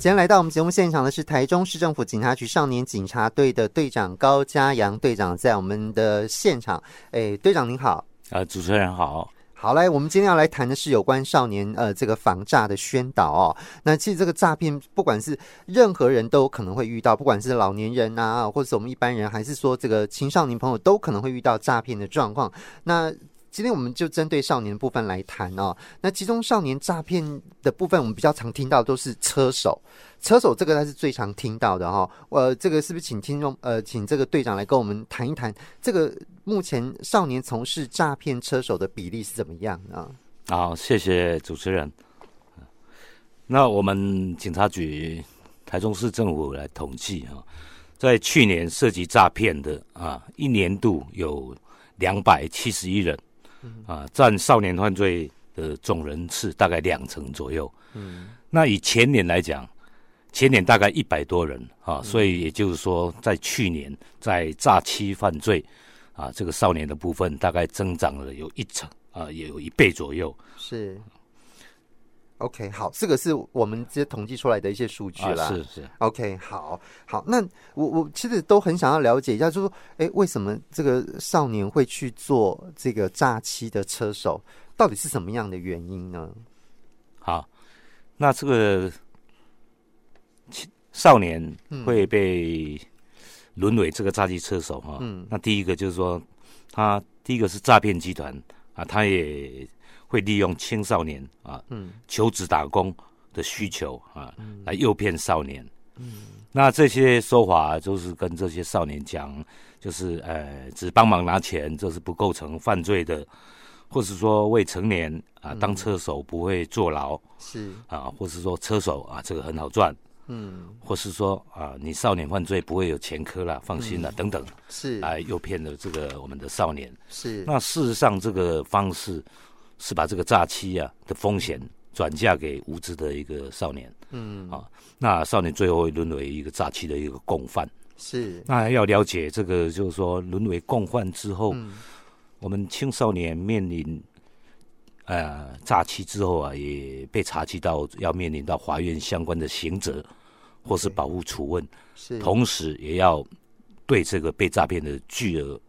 今天来到我们节目现场的是台中市政府警察局少年警察队的队长高嘉阳队长，在我们的现场。哎，队长您好，呃，主持人好，好来，我们今天要来谈的是有关少年呃这个防诈的宣导哦。那其实这个诈骗，不管是任何人都有可能会遇到，不管是老年人啊，或者是我们一般人，还是说这个青少年朋友，都可能会遇到诈骗的状况。那今天我们就针对少年部分来谈哦。那其中少年诈骗的部分，我们比较常听到都是车手。车手这个他是最常听到的哈、哦。呃，这个是不是请听众呃，请这个队长来跟我们谈一谈，这个目前少年从事诈骗车手的比例是怎么样呢？好，谢谢主持人。那我们警察局台中市政府来统计啊，在去年涉及诈骗的啊，一年度有两百七十一人。啊，占少年犯罪的总人次大概两成左右。嗯，那以前年来讲，前年大概一百多人啊，所以也就是说，在去年在诈欺犯罪啊，这个少年的部分大概增长了有一成啊，也有一倍左右。是。OK，好，这个是我们直接统计出来的一些数据啦。啊、是是。OK，好，好，那我我其实都很想要了解一下，就是说，哎，为什么这个少年会去做这个诈欺的车手？到底是什么样的原因呢？好，那这个少年会被沦为这个诈欺车手哈？嗯。那第一个就是说，他第一个是诈骗集团啊，他也。会利用青少年啊，嗯，求职打工的需求啊，嗯、来诱骗少年。嗯，那这些说法就是跟这些少年讲，就是呃，只帮忙拿钱，这是不构成犯罪的，或是说未成年啊，当车手不会坐牢，是。啊，或是说车手啊，这个很好赚，嗯，或是说啊，你少年犯罪不会有前科了，放心了，嗯、等等，是。来诱骗了这个我们的少年。是，那事实上这个方式。是把这个诈欺啊的风险转嫁给无知的一个少年，嗯。啊，那少年最后会沦为一个诈欺的一个共犯。是，那要了解这个，就是说沦为共犯之后，嗯、我们青少年面临呃诈欺之后啊，也被查缉到要面临到法院相关的刑责或是保护处分，是，同时也要对这个被诈骗的巨额。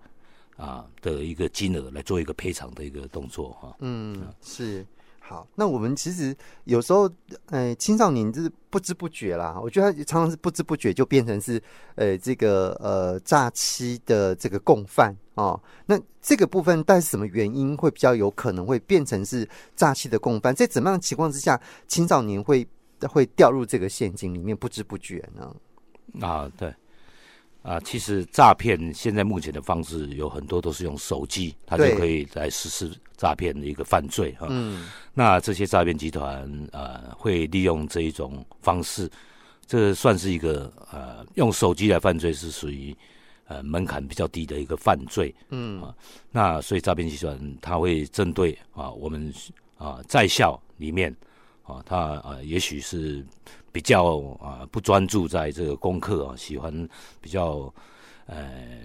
啊的一个金额来做一个赔偿的一个动作哈，嗯，是好。那我们其实有时候，呃，青少年就是不知不觉啦，我觉得他常常是不知不觉就变成是呃这个呃诈欺的这个共犯哦。那这个部分，但是什么原因会比较有可能会变成是诈欺的共犯？在怎么样的情况之下，青少年会会掉入这个陷阱里面不知不觉呢？啊，对。啊，其实诈骗现在目前的方式有很多都是用手机，它就可以来实施诈骗的一个犯罪哈。嗯，那这些诈骗集团呃会利用这一种方式，这算是一个呃用手机来犯罪是属于呃门槛比较低的一个犯罪。嗯啊，那所以诈骗集团它会针对啊我们啊在校里面啊他啊也许是。比较啊不专注在这个功课啊，喜欢比较呃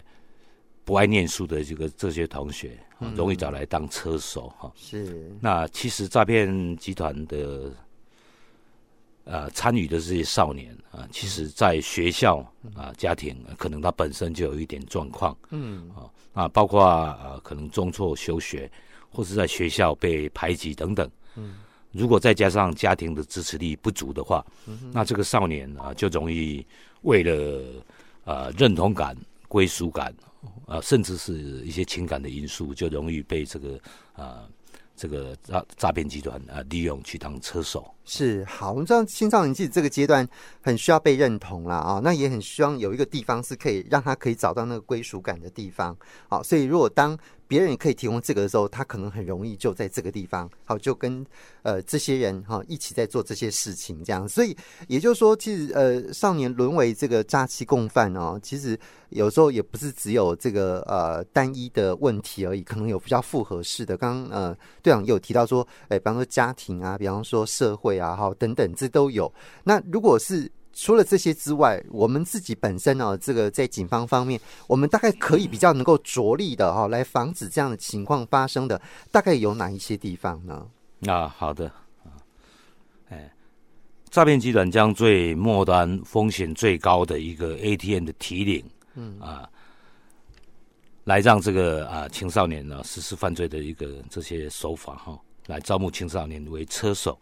不爱念书的这个这些同学，容易找来当车手哈。是。那其实诈骗集团的呃参与的这些少年啊，其实在学校啊家庭可能他本身就有一点状况。嗯。啊那，包括啊可能中辍休学，或是在学校被排挤等等。嗯。如果再加上家庭的支持力不足的话，嗯、那这个少年啊就容易为了呃认同感、归属感啊，甚至是一些情感的因素，就容易被这个啊。呃这个诈诈骗集团啊，利用去当车手是好。我们知道青少年其实这个阶段很需要被认同了啊，那也很希望有一个地方是可以让他可以找到那个归属感的地方。好，所以如果当别人也可以提供这个的时候，他可能很容易就在这个地方，好，就跟呃这些人哈一起在做这些事情这样。所以也就是说，其实呃少年沦为这个诈欺共犯哦，其实有时候也不是只有这个呃单一的问题而已，可能有比较复合式的。刚刚呃。队长有提到说，哎，比方说家庭啊，比方说社会啊，哈，等等，这都有。那如果是除了这些之外，我们自己本身呢、啊，这个在警方方面，我们大概可以比较能够着力的哈，来防止这样的情况发生的，大概有哪一些地方呢？啊，好的，哎，诈骗集团将最末端、风险最高的一个 ATM 的提领，嗯啊，来让这个啊青少年呢实施犯罪的一个这些手法哈，来招募青少年为车手。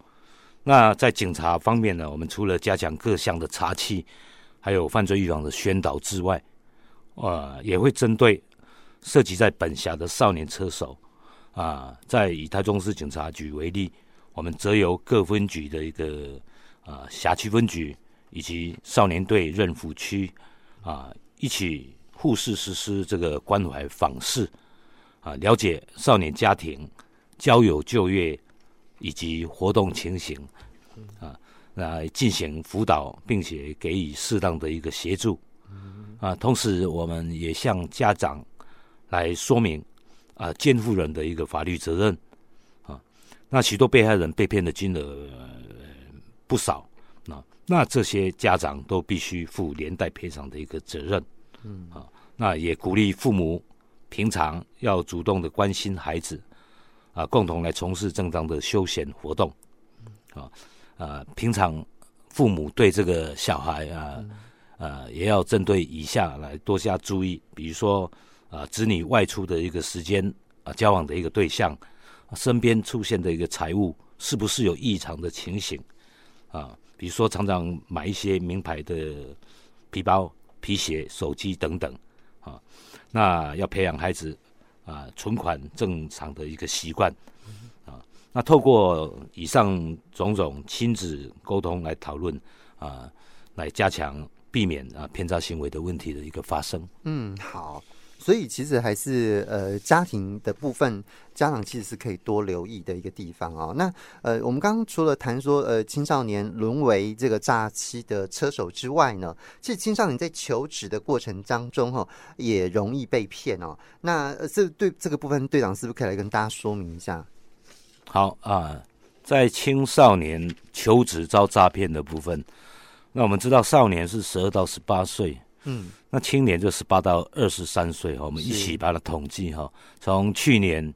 那在警察方面呢，我们除了加强各项的查缉，还有犯罪预防的宣导之外，啊，也会针对涉及在本辖的少年车手，啊，在以台中市警察局为例，我们则由各分局的一个。啊，辖区分局以及少年队任辅区啊，一起互市实施这个关怀访视啊，了解少年家庭交友就业以及活动情形啊，来进行辅导，并且给予适当的一个协助啊。同时，我们也向家长来说明啊，监护人的一个法律责任啊。那许多被害人被骗的金额。不少，那那这些家长都必须负连带赔偿的一个责任，嗯啊，那也鼓励父母平常要主动的关心孩子，啊，共同来从事正当的休闲活动，啊啊，平常父母对这个小孩啊，啊，也要针对以下来多加注意，比如说啊，子女外出的一个时间啊，交往的一个对象，身边出现的一个财物是不是有异常的情形。啊，比如说常常买一些名牌的皮包、皮鞋、手机等等，啊，那要培养孩子啊存款正常的一个习惯，啊，那透过以上种种亲子沟通来讨论啊，来加强避免啊偏差行为的问题的一个发生。嗯，好。所以其实还是呃家庭的部分，家长其实是可以多留意的一个地方哦。那呃，我们刚刚除了谈说呃青少年沦为这个诈欺的车手之外呢，其实青少年在求职的过程当中哈，也容易被骗哦。那这对这个部分，队长是不是可以来跟大家说明一下？好啊，在青少年求职遭诈骗的部分，那我们知道少年是十二到十八岁。嗯，那青年就十八到二十三岁哈，我们一起把它统计哈，从去年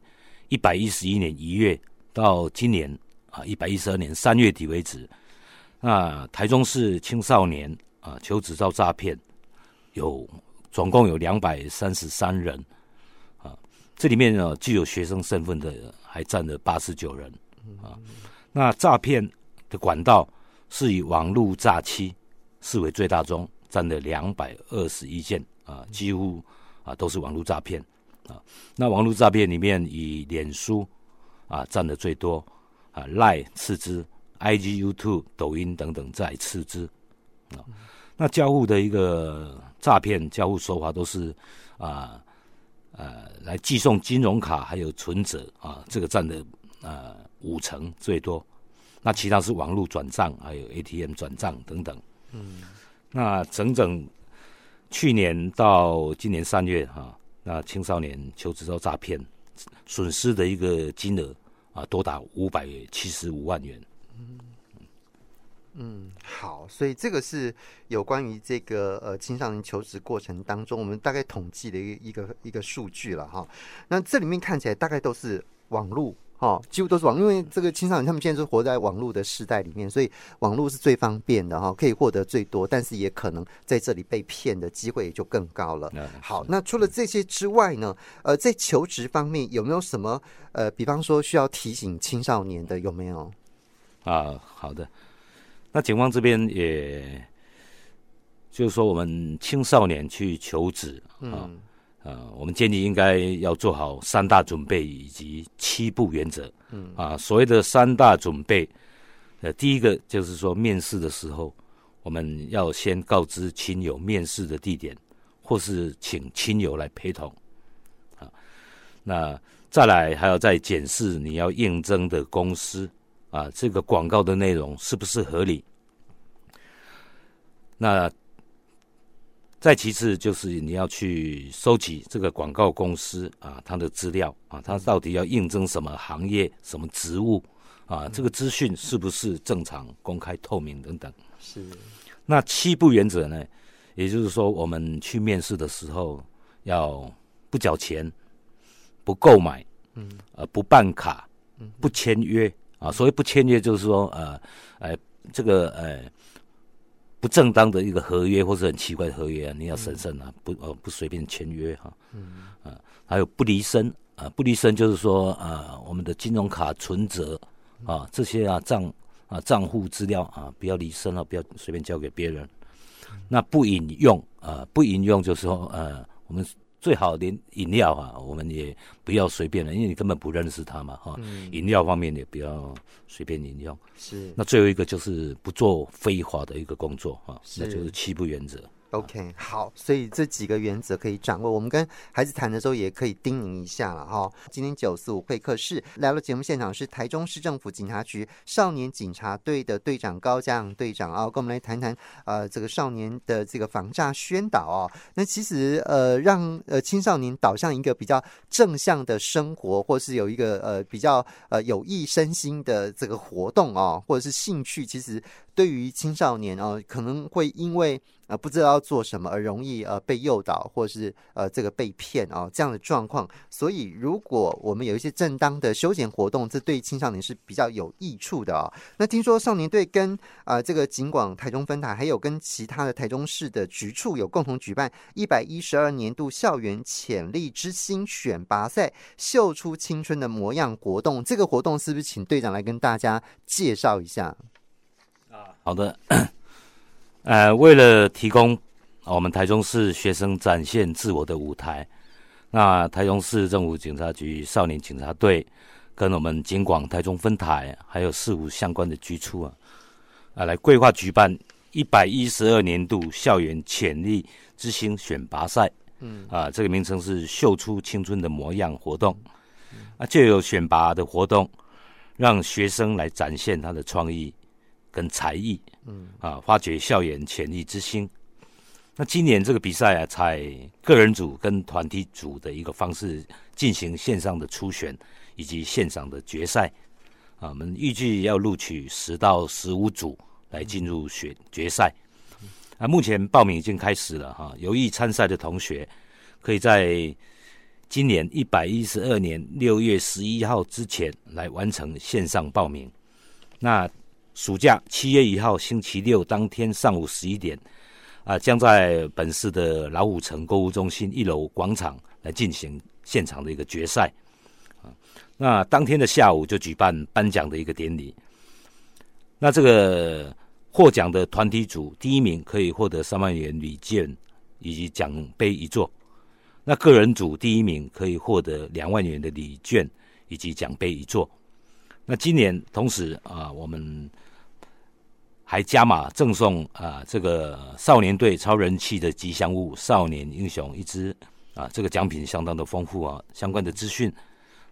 一百一十一年一月到今年啊一百一十二年三月底为止，那台中市青少年啊求职遭诈骗有总共有两百三十三人。啊，这里面呢具有学生身份的还占了八十九人。啊，那诈骗的管道是以网络诈欺视为最大宗。占了两百二十一件啊，几乎啊都是网络诈骗啊。那网络诈骗里面，以脸书啊占的最多啊，Line 次之，IG、YouTube、抖音等等再次之啊。那交互的一个诈骗交互手法都是啊呃来寄送金融卡还有存折啊，这个占的啊五成最多。那其他是网络转账还有 ATM 转账等等。嗯。那整整去年到今年三月哈、那青少年求职遭诈骗，损失的一个金额啊，多达五百七十五万元。嗯嗯，好，所以这个是有关于这个呃青少年求职过程当中，我们大概统计的一个一个一个数据了哈。那这里面看起来大概都是网络。哦，几乎都是网，因为这个青少年他们现在是活在网络的时代里面，所以网络是最方便的哈，可以获得最多，但是也可能在这里被骗的机会也就更高了。好，那除了这些之外呢，呃，在求职方面有没有什么呃，比方说需要提醒青少年的有没有？啊，好的，那警方这边也就是说，我们青少年去求职啊。嗯呃，我们建议应该要做好三大准备以及七步原则。嗯啊，所谓的三大准备，呃，第一个就是说面试的时候，我们要先告知亲友面试的地点，或是请亲友来陪同。啊，那再来还要再检视你要应征的公司啊，这个广告的内容是不是合理？那。再其次就是你要去收集这个广告公司啊，它的资料啊，它到底要应征什么行业、什么职务啊？这个资讯是不是正常、公开、透明等等？是。那七不原则呢？也就是说，我们去面试的时候要不缴钱、不购买，嗯，呃，不办卡、不签约啊。所谓不签约，就是说呃，呃，这个呃不正当的一个合约或者很奇怪的合约啊，你要审慎啊，不呃不随便签约哈。嗯啊，还有不离身啊，不离身就是说啊，我们的金融卡存折啊这些啊账啊账户资料啊不要离身啊，不要随便交给别人。那不引用啊，不引用就是说呃我们。最好连饮料啊，我们也不要随便了，因为你根本不认识他嘛，哈、嗯。饮料方面也不要随便饮用。是。那最后一个就是不做非法的一个工作哈，那就是七不原则。OK，好，所以这几个原则可以掌握。我们跟孩子谈的时候，也可以叮咛一下了哈。今天九四五会客室来到，节目现场是台中市政府警察局少年警察队的队长高嘉阳队长啊，跟我们来谈谈呃这个少年的这个防诈宣导哦。那其实呃让呃青少年导向一个比较正向的生活，或是有一个呃比较呃有益身心的这个活动啊，或者是兴趣，其实。对于青少年哦，可能会因为呃不知道要做什么而容易呃被诱导，或是呃这个被骗哦这样的状况。所以如果我们有一些正当的休闲活动，这对青少年是比较有益处的哦。那听说少年队跟呃这个警广台中分台，还有跟其他的台中市的局处有共同举办一百一十二年度校园潜力之星选拔赛，秀出青春的模样活动。这个活动是不是请队长来跟大家介绍一下？啊好的，呃，为了提供我们台中市学生展现自我的舞台，那台中市政府警察局少年警察队跟我们警广台中分台，还有市府相关的局处啊，啊，来规划举办一百一十二年度校园潜力之星选拔赛。嗯，啊，这个名称是“秀出青春的模样”活动。啊，就有选拔的活动，让学生来展现他的创意。跟才艺，嗯啊，发掘校园潜力之星。那今年这个比赛啊，采个人组跟团体组的一个方式进行线上的初选以及线上的决赛。啊，我们预计要录取十到十五组来进入选决赛。啊，目前报名已经开始了哈，有意参赛的同学可以在今年一百一十二年六月十一号之前来完成线上报名。那暑假七月一号星期六当天上午十一点，啊，将在本市的老虎城购物中心一楼广场来进行现场的一个决赛，啊，那当天的下午就举办颁奖的一个典礼。那这个获奖的团体组第一名可以获得三万元礼券以及奖杯一座，那个人组第一名可以获得两万元的礼券以及奖杯一座。那今年同时啊，我们还加码赠送啊，这个少年队超人气的吉祥物少年英雄一只啊，这个奖品相当的丰富啊。相关的资讯，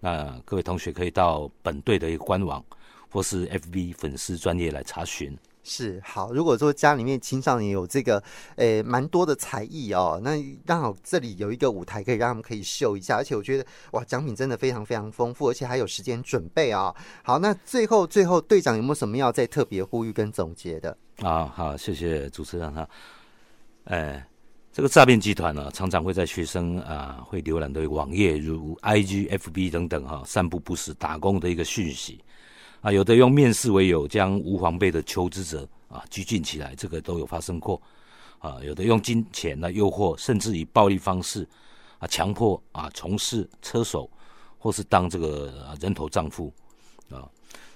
那各位同学可以到本队的一个官网或是 FB 粉丝专业来查询。是好，如果说家里面青少年有这个，诶，蛮多的才艺哦，那刚好这里有一个舞台可以让他们可以秀一下，而且我觉得哇，奖品真的非常非常丰富，而且还有时间准备啊、好，那最后最后队长有没有什么要再特别呼吁跟总结的？啊，好，谢谢主持人哈。哎，这个诈骗集团呢，常常会在学生啊会浏览的网页，如 IG、FB 等等哈，散布不实打工的一个讯息。啊，有的用面试为由，将无防备的求职者啊拘禁起来，这个都有发生过。啊，有的用金钱来诱惑，甚至以暴力方式啊强迫啊从事车手，或是当这个人头账户啊。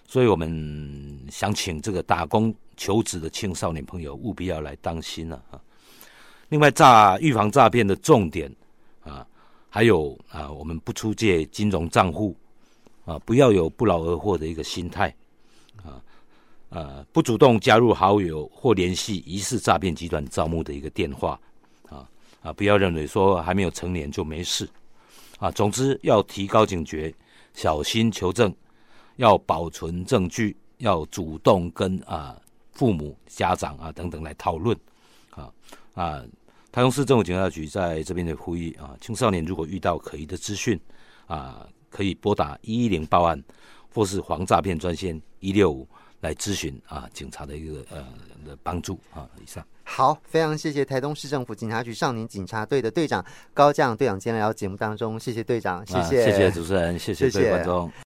所以我们想请这个打工求职的青少年朋友务必要来当心了啊。另外，诈预防诈骗的重点啊，还有啊，我们不出借金融账户。啊，不要有不劳而获的一个心态，啊，呃，不主动加入好友或联系疑似诈骗集团招募的一个电话，啊啊，不要认为说还没有成年就没事，啊，总之要提高警觉，小心求证，要保存证据，要主动跟啊父母、家长啊等等来讨论，啊啊，台中市政府警察局在这边的呼吁啊，青少年如果遇到可疑的资讯，啊。可以拨打一一零报案，或是防诈骗专线一六五来咨询啊，警察的一个呃的帮助啊。以上好，非常谢谢台东市政府警察局少年警察队的队长高将队长，今天来到节目当中，谢谢队长，谢谢、啊、谢谢主持人，谢谢各位观众。谢谢